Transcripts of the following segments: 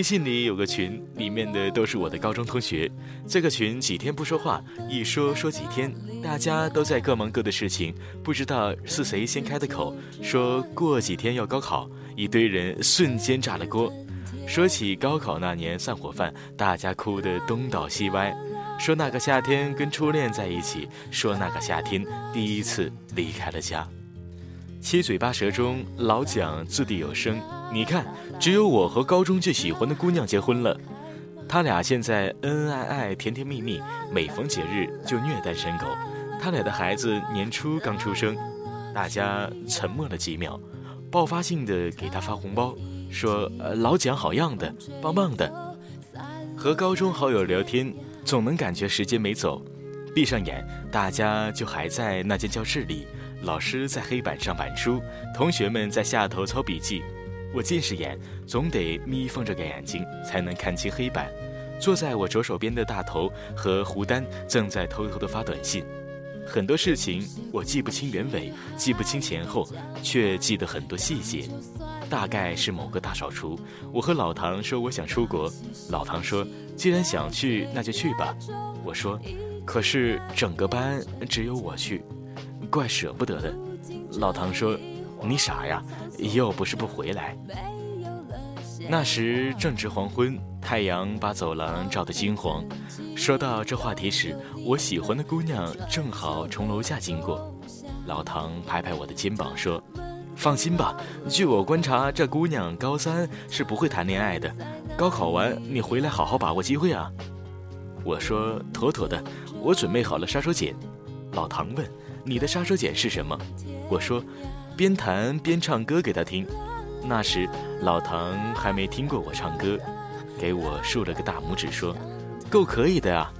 微信里有个群，里面的都是我的高中同学。这个群几天不说话，一说说几天，大家都在各忙各的事情，不知道是谁先开的口，说过几天要高考，一堆人瞬间炸了锅。说起高考那年散伙饭，大家哭得东倒西歪，说那个夏天跟初恋在一起，说那个夏天第一次离开了家。七嘴八舌中，老蒋掷地有声：“你看，只有我和高中最喜欢的姑娘结婚了，他俩现在恩恩爱爱、甜甜蜜蜜，每逢节日就虐单身狗。他俩的孩子年初刚出生。”大家沉默了几秒，爆发性的给他发红包，说：“呃，老蒋好样的，棒棒的。”和高中好友聊天，总能感觉时间没走。闭上眼，大家就还在那间教室里。老师在黑板上板书，同学们在下头抄笔记。我近视眼，总得眯缝着个眼睛才能看清黑板。坐在我左手边的大头和胡丹正在偷偷的发短信。很多事情我记不清原委，记不清前后，却记得很多细节。大概是某个大扫除，我和老唐说我想出国，老唐说既然想去，那就去吧。我说，可是整个班只有我去，怪舍不得的。老唐说，你傻呀，又不是不回来。那时正值黄昏，太阳把走廊照得金黄。说到这话题时，我喜欢的姑娘正好从楼下经过。老唐拍拍我的肩膀说：“放心吧，据我观察，这姑娘高三是不会谈恋爱的。高考完你回来好好把握机会啊。”我说：“妥妥的，我准备好了杀手锏。”老唐问：“你的杀手锏是什么？”我说：“边弹边唱歌给他听。”那时老唐还没听过我唱歌，给我竖了个大拇指说：“够可以的啊！”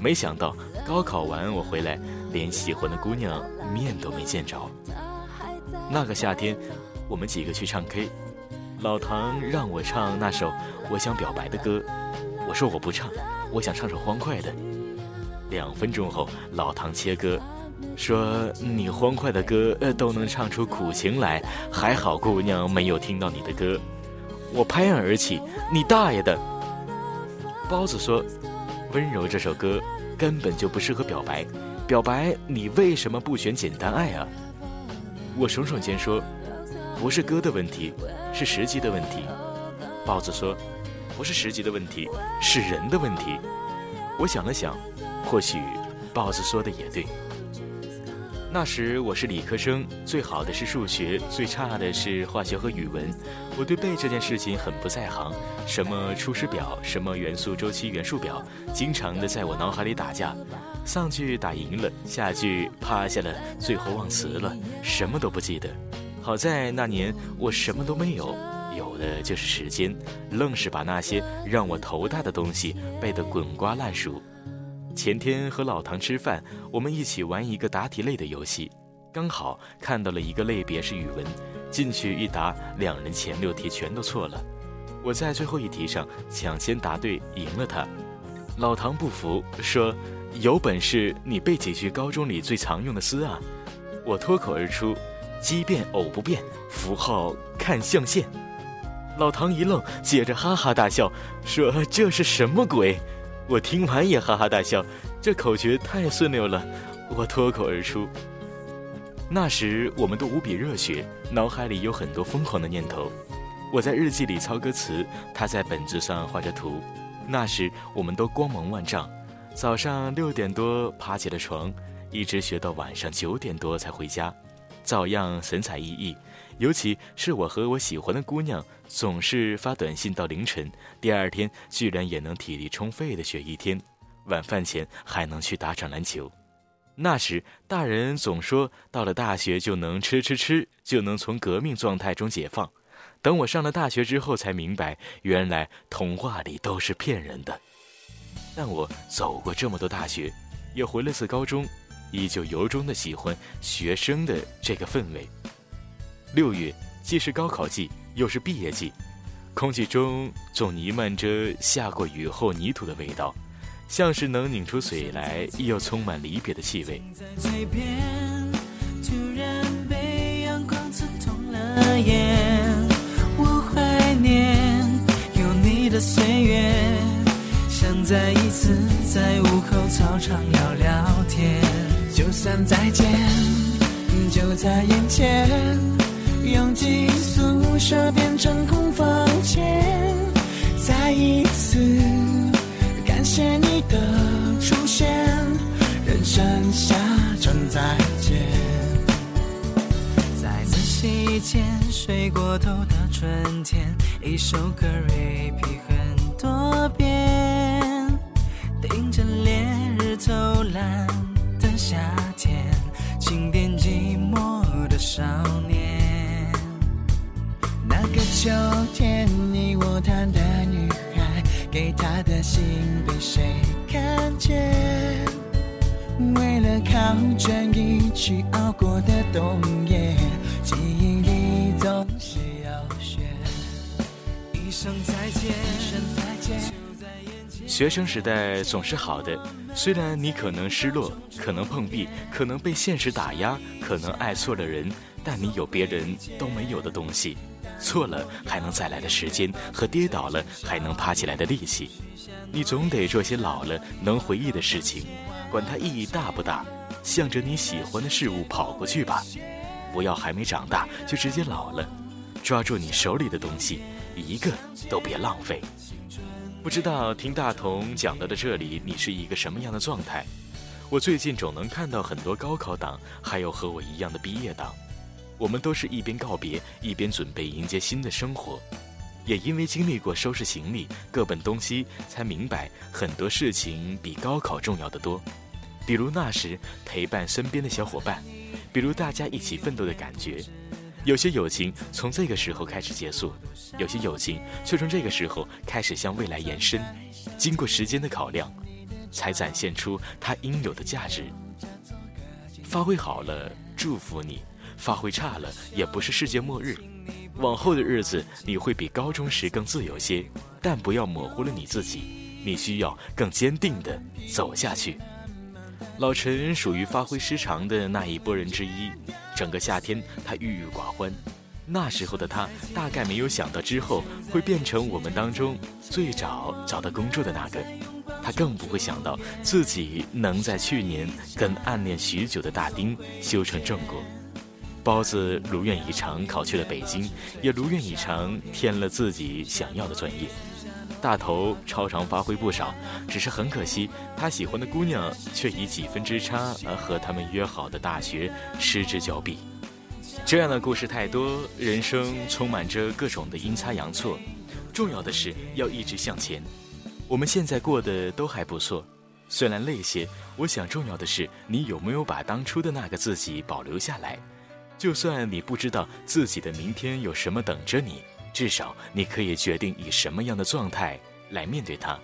没想到高考完我回来，连喜欢的姑娘面都没见着。那个夏天，我们几个去唱 K，老唐让我唱那首我想表白的歌，我说我不唱，我想唱首欢快的。两分钟后，老唐切歌。说你欢快的歌呃都能唱出苦情来，还好姑娘没有听到你的歌。我拍案而起，你大爷的！包子说，温柔这首歌根本就不适合表白，表白你为什么不选简单爱啊？我耸耸肩说，不是歌的问题，是时机的问题。包子说，不是时机的问题，是人的问题。我想了想，或许包子说的也对。那时我是理科生，最好的是数学，最差的是化学和语文。我对背这件事情很不在行，什么出师表，什么元素周期元素表，经常的在我脑海里打架。上句打赢了，下句趴下了，最后忘词了，什么都不记得。好在那年我什么都没有，有的就是时间，愣是把那些让我头大的东西背得滚瓜烂熟。前天和老唐吃饭，我们一起玩一个答题类的游戏，刚好看到了一个类别是语文，进去一答，两人前六题全都错了。我在最后一题上抢先答对，赢了他。老唐不服，说：“有本事你背几句高中里最常用的诗啊！”我脱口而出：“奇变偶不变，符号看象限。”老唐一愣，接着哈哈大笑，说：“这是什么鬼？”我听完也哈哈大笑，这口诀太顺溜了，我脱口而出。那时我们都无比热血，脑海里有很多疯狂的念头。我在日记里抄歌词，他在本子上画着图。那时我们都光芒万丈，早上六点多爬起了床，一直学到晚上九点多才回家，照样神采奕奕。尤其是我和我喜欢的姑娘，总是发短信到凌晨，第二天居然也能体力充沛的学一天，晚饭前还能去打场篮球。那时大人总说，到了大学就能吃吃吃，就能从革命状态中解放。等我上了大学之后，才明白，原来童话里都是骗人的。但我走过这么多大学，也回了次高中，依旧由衷的喜欢学生的这个氛围。六月既是高考季，又是毕业季，空气中总弥漫着下过雨后泥土的味道，像是能拧出水来，又充满离别的气味。我怀念有你的岁月，想再一次在午后操场聊聊天。就算再见，就在眼前，舍变成空房间。再一次感谢你的出现，人生下场再见。以前睡过头的春天，一首歌 repeat 很多遍。盯着烈日偷懒的夏天，轻点寂寞的少。秋天，你我谈的女孩，给她的信被谁看见？为了考卷一起熬过的冬夜。记忆里总是要学一声再见，学生时代总是好的，虽然你可能失落，可能碰壁，可能被现实打压，可能爱错了人，但你有别人都没有的东西，错了还能再来的时间和跌倒了还能爬起来的力气。你总得做些老了能回忆的事情，管它意义大不大，向着你喜欢的事物跑过去吧。不要还没长大就直接老了，抓住你手里的东西，一个都别浪费。不知道听大同讲到的这里，你是一个什么样的状态？我最近总能看到很多高考党，还有和我一样的毕业党，我们都是一边告别，一边准备迎接新的生活。也因为经历过收拾行李、各奔东西，才明白很多事情比高考重要的多。比如那时陪伴身边的小伙伴。比如大家一起奋斗的感觉，有些友情从这个时候开始结束，有些友情却从这个时候开始向未来延伸。经过时间的考量，才展现出它应有的价值。发挥好了，祝福你；发挥差了，也不是世界末日。往后的日子，你会比高中时更自由些，但不要模糊了你自己。你需要更坚定地走下去。老陈属于发挥失常的那一波人之一，整个夏天他郁郁寡欢。那时候的他大概没有想到之后会变成我们当中最早找到工作的那个，他更不会想到自己能在去年跟暗恋许久的大丁修成正果。包子如愿以偿考去了北京，也如愿以偿填了自己想要的专业。大头超常发挥不少，只是很可惜，他喜欢的姑娘却以几分之差而和他们约好的大学失之交臂。这样的故事太多，人生充满着各种的阴差阳错。重要的是要一直向前。我们现在过得都还不错，虽然累些，我想重要的是你有没有把当初的那个自己保留下来。就算你不知道自己的明天有什么等着你。至少你可以决定以什么样的状态来面对它。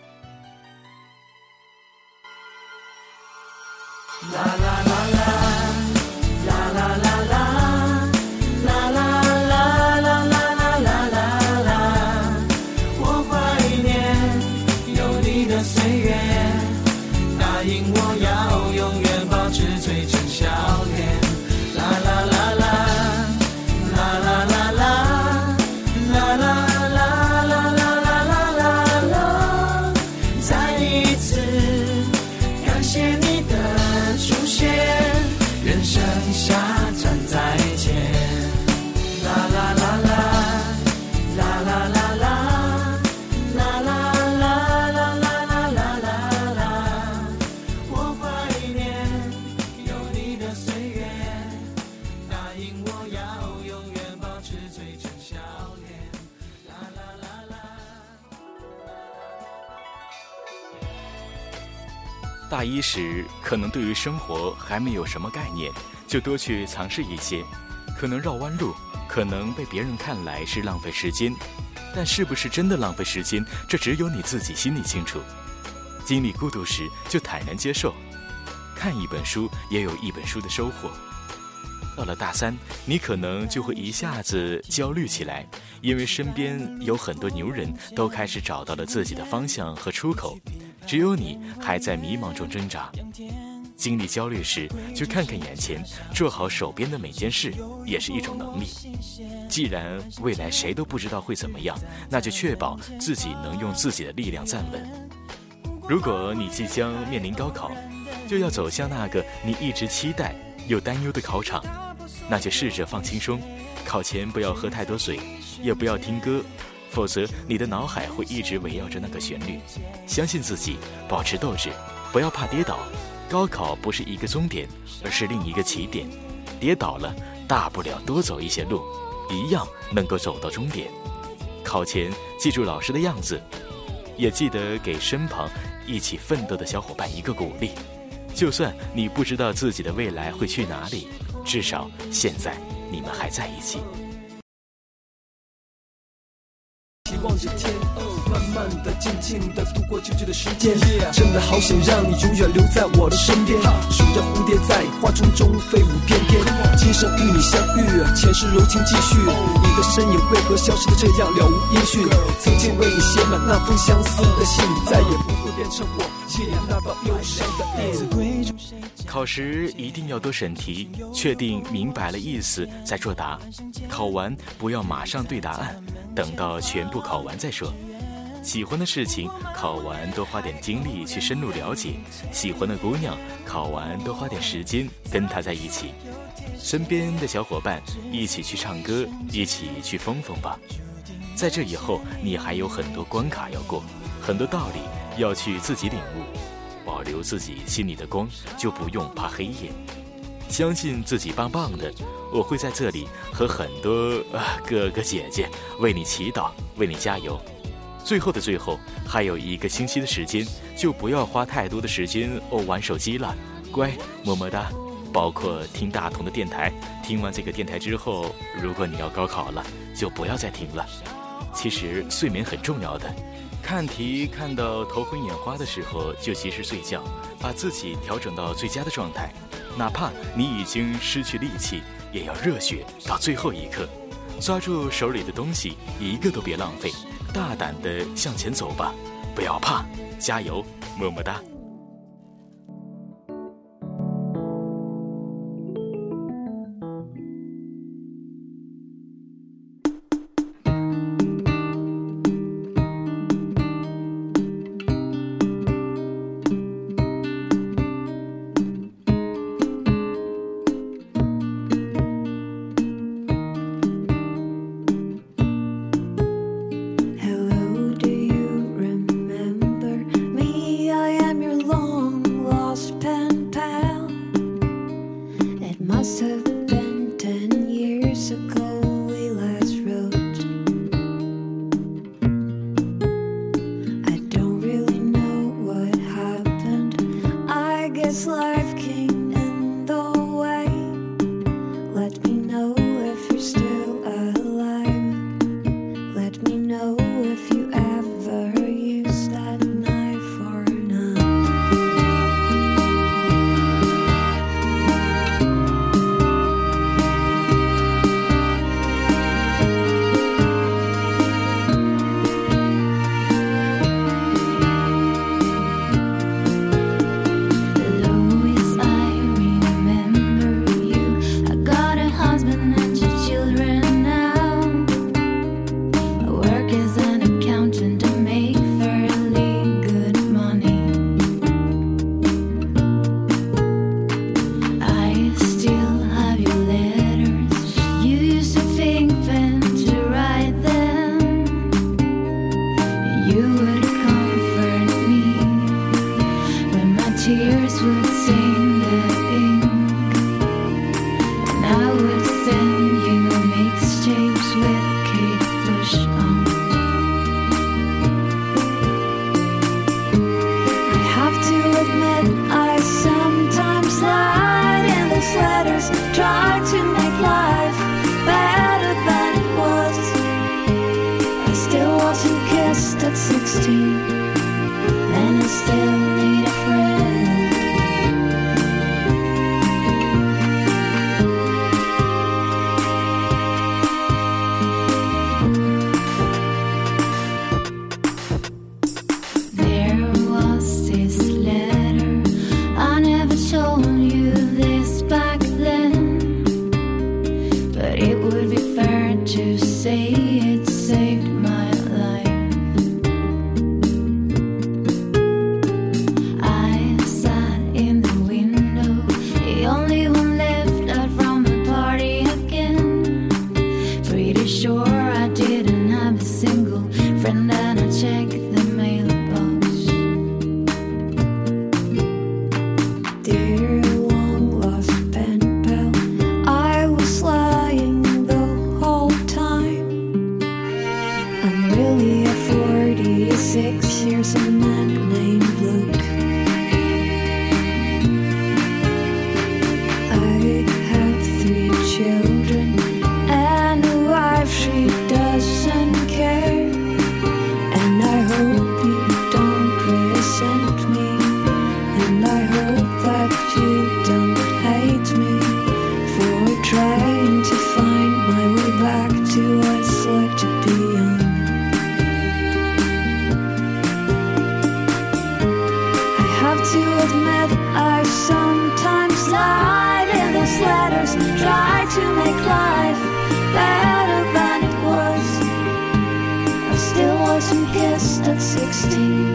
一时，可能对于生活还没有什么概念，就多去尝试一些。可能绕弯路，可能被别人看来是浪费时间，但是不是真的浪费时间，这只有你自己心里清楚。经历孤独时，就坦然接受。看一本书，也有一本书的收获。到了大三，你可能就会一下子焦虑起来，因为身边有很多牛人都开始找到了自己的方向和出口，只有你还在迷茫中挣扎。经历焦虑时，就看看眼前，做好手边的每件事，也是一种能力。既然未来谁都不知道会怎么样，那就确保自己能用自己的力量站稳。如果你即将面临高考，就要走向那个你一直期待又担忧的考场。那就试着放轻松，考前不要喝太多水，也不要听歌，否则你的脑海会一直围绕着那个旋律。相信自己，保持斗志，不要怕跌倒。高考不是一个终点，而是另一个起点。跌倒了，大不了多走一些路，一样能够走到终点。考前记住老师的样子，也记得给身旁一起奋斗的小伙伴一个鼓励。就算你不知道自己的未来会去哪里。至少现在你们还在一起。期望着天，慢慢的、静静的度过久久的时间。真的好想让你永远留在我的身边，数着蝴蝶在花丛中飞舞翩翩。今生与你相遇，前世柔情继续。你的身影为何消失的这样了无音讯？曾经为你写满那封相思的信，再也不会变成我记忆那道忧伤的印。考时一定要多审题，确定明白了意思再作答。考完不要马上对答案，等到全部考完再说。喜欢的事情考完多花点精力去深入了解，喜欢的姑娘考完多花点时间跟她在一起。身边的小伙伴一起去唱歌，一起去疯疯吧。在这以后，你还有很多关卡要过，很多道理要去自己领悟。保留自己心里的光，就不用怕黑夜。相信自己棒棒的，我会在这里和很多 哥哥姐姐为你祈祷，为你加油。最后的最后，还有一个星期的时间，就不要花太多的时间哦玩手机了，乖，么么哒。包括听大同的电台，听完这个电台之后，如果你要高考了，就不要再听了。其实睡眠很重要的。看题看到头昏眼花的时候，就及时睡觉，把自己调整到最佳的状态。哪怕你已经失去力气，也要热血到最后一刻。抓住手里的东西，一个都别浪费，大胆的向前走吧，不要怕，加油，么么哒。16 You.